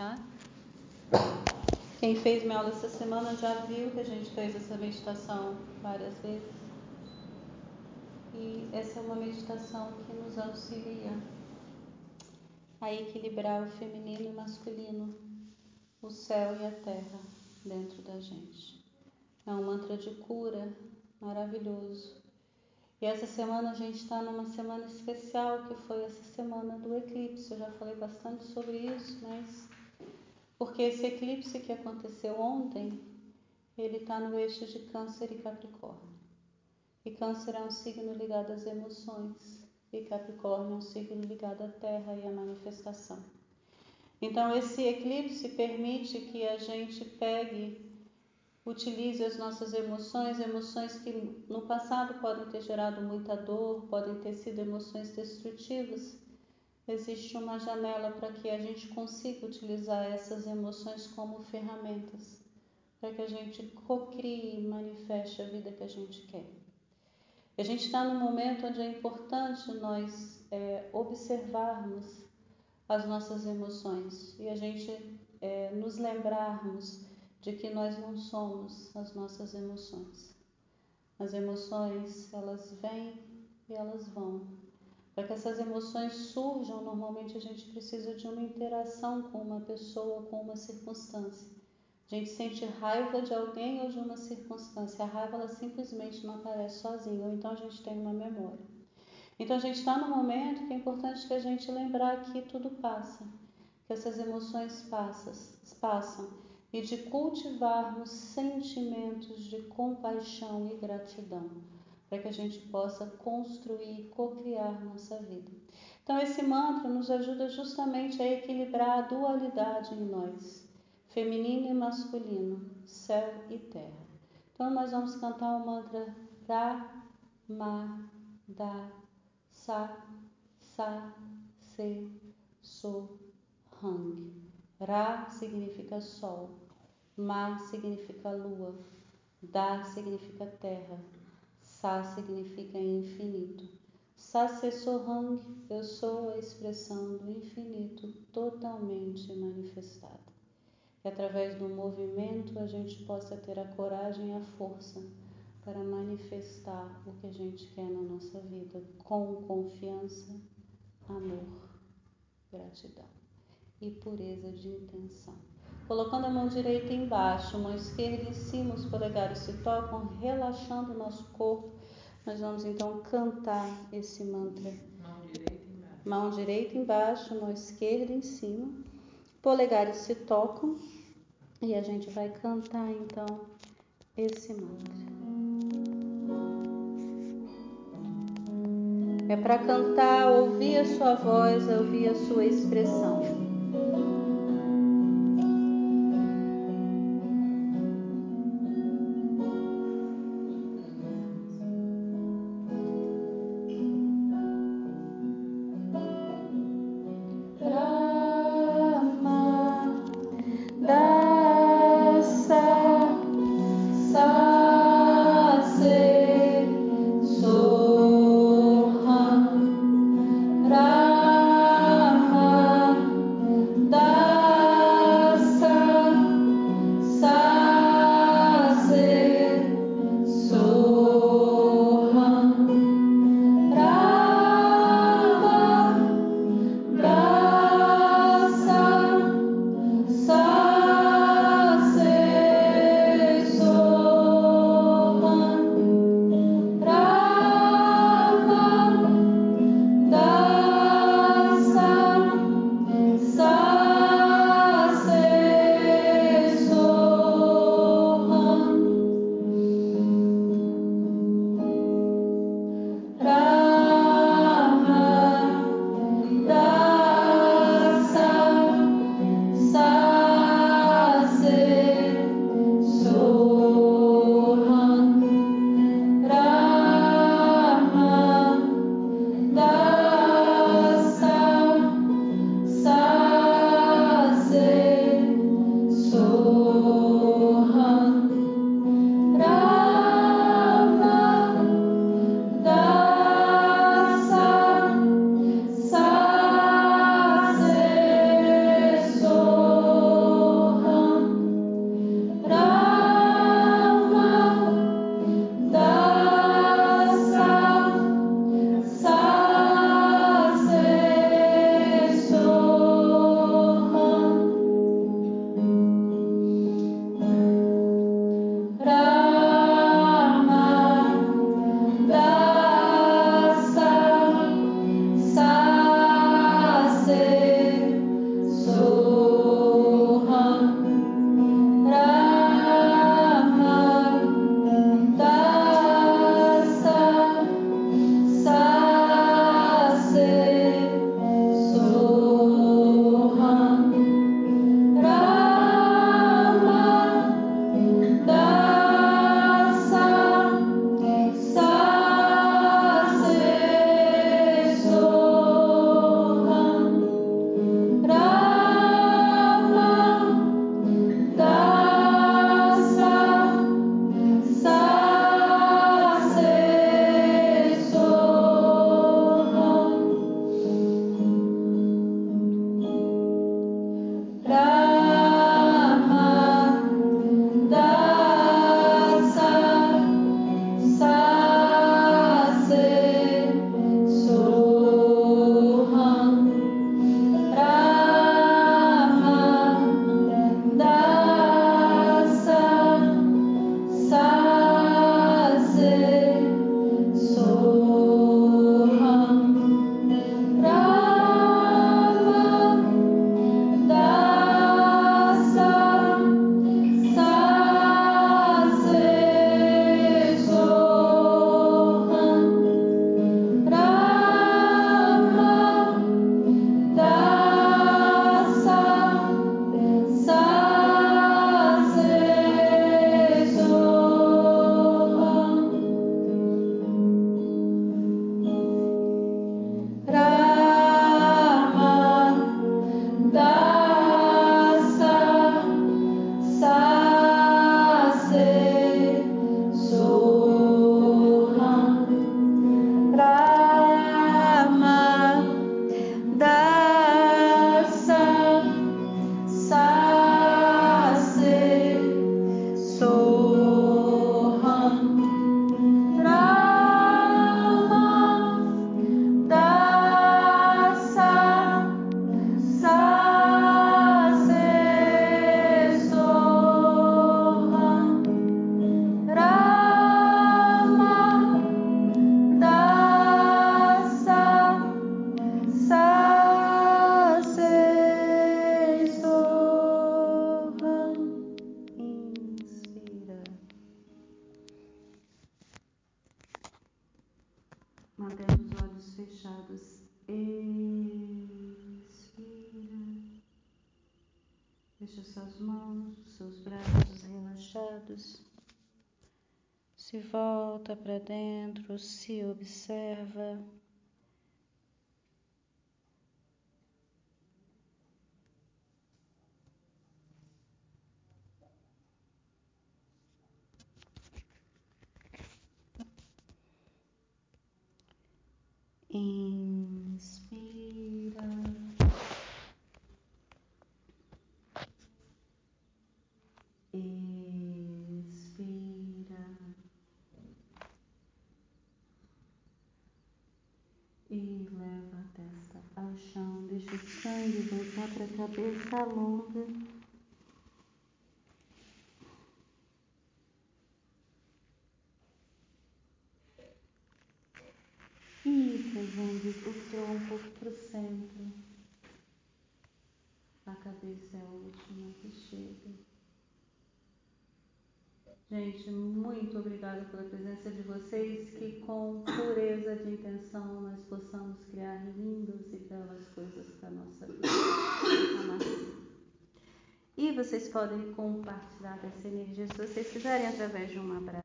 tá? Quem fez minha aula essa semana já viu que a gente fez essa meditação várias vezes. E essa é uma meditação que nos auxilia a equilibrar o feminino e masculino, o céu e a terra dentro da gente. É um mantra de cura maravilhoso. E essa semana a gente está numa semana especial, que foi essa semana do eclipse. Eu já falei bastante sobre isso, mas porque esse eclipse que aconteceu ontem, ele está no eixo de Câncer e Capricórnio. E Câncer é um signo ligado às emoções, e Capricórnio é um signo ligado à terra e à manifestação. Então, esse eclipse permite que a gente pegue, utilize as nossas emoções, emoções que no passado podem ter gerado muita dor, podem ter sido emoções destrutivas existe uma janela para que a gente consiga utilizar essas emoções como ferramentas, para que a gente cocrie e manifeste a vida que a gente quer. A gente está num momento onde é importante nós é, observarmos as nossas emoções e a gente é, nos lembrarmos de que nós não somos as nossas emoções. As emoções, elas vêm e elas vão. Para que essas emoções surjam, normalmente a gente precisa de uma interação com uma pessoa, com uma circunstância. A gente sente raiva de alguém ou de uma circunstância. A raiva ela simplesmente não aparece sozinha, ou então a gente tem uma memória. Então a gente está num momento que é importante que a gente lembrar que tudo passa, que essas emoções passas, passam e de cultivarmos sentimentos de compaixão e gratidão para que a gente possa construir, co-criar nossa vida. Então, esse mantra nos ajuda justamente a equilibrar a dualidade em nós, feminino e masculino, céu e terra. Então, nós vamos cantar o mantra Ra, Ma, Da, Sa, Sa, Se, So, Hang. Ra significa sol, Ma significa lua, Da significa terra, Sa significa infinito. Sa Se Sohang, eu sou a expressão do infinito totalmente manifestada. Que através do movimento a gente possa ter a coragem e a força para manifestar o que a gente quer na nossa vida com confiança, amor, gratidão e pureza de intenção. Colocando a mão direita embaixo, mão esquerda em cima, os polegares se tocam, relaxando o nosso corpo. Nós vamos então cantar esse mantra. Mão direita embaixo, mão, direita embaixo, mão esquerda em cima. Polegares se tocam e a gente vai cantar então esse mantra. É para cantar, ouvir a sua voz, ouvir a sua expressão. mantendo os olhos fechados. Expira. Deixa suas mãos, seus braços relaxados. Se volta para dentro, se observa. Inspira. Expira. E leva a testa ao chão. Deixa o sangue voltar para a cabeça longa. E trazendo o tronco para o centro. A cabeça é a última que chega. Gente, muito obrigada pela presença de vocês. Que com pureza de intenção nós possamos criar lindas e belas coisas para nossa vida. E vocês podem compartilhar dessa energia se vocês quiserem através de um abraço.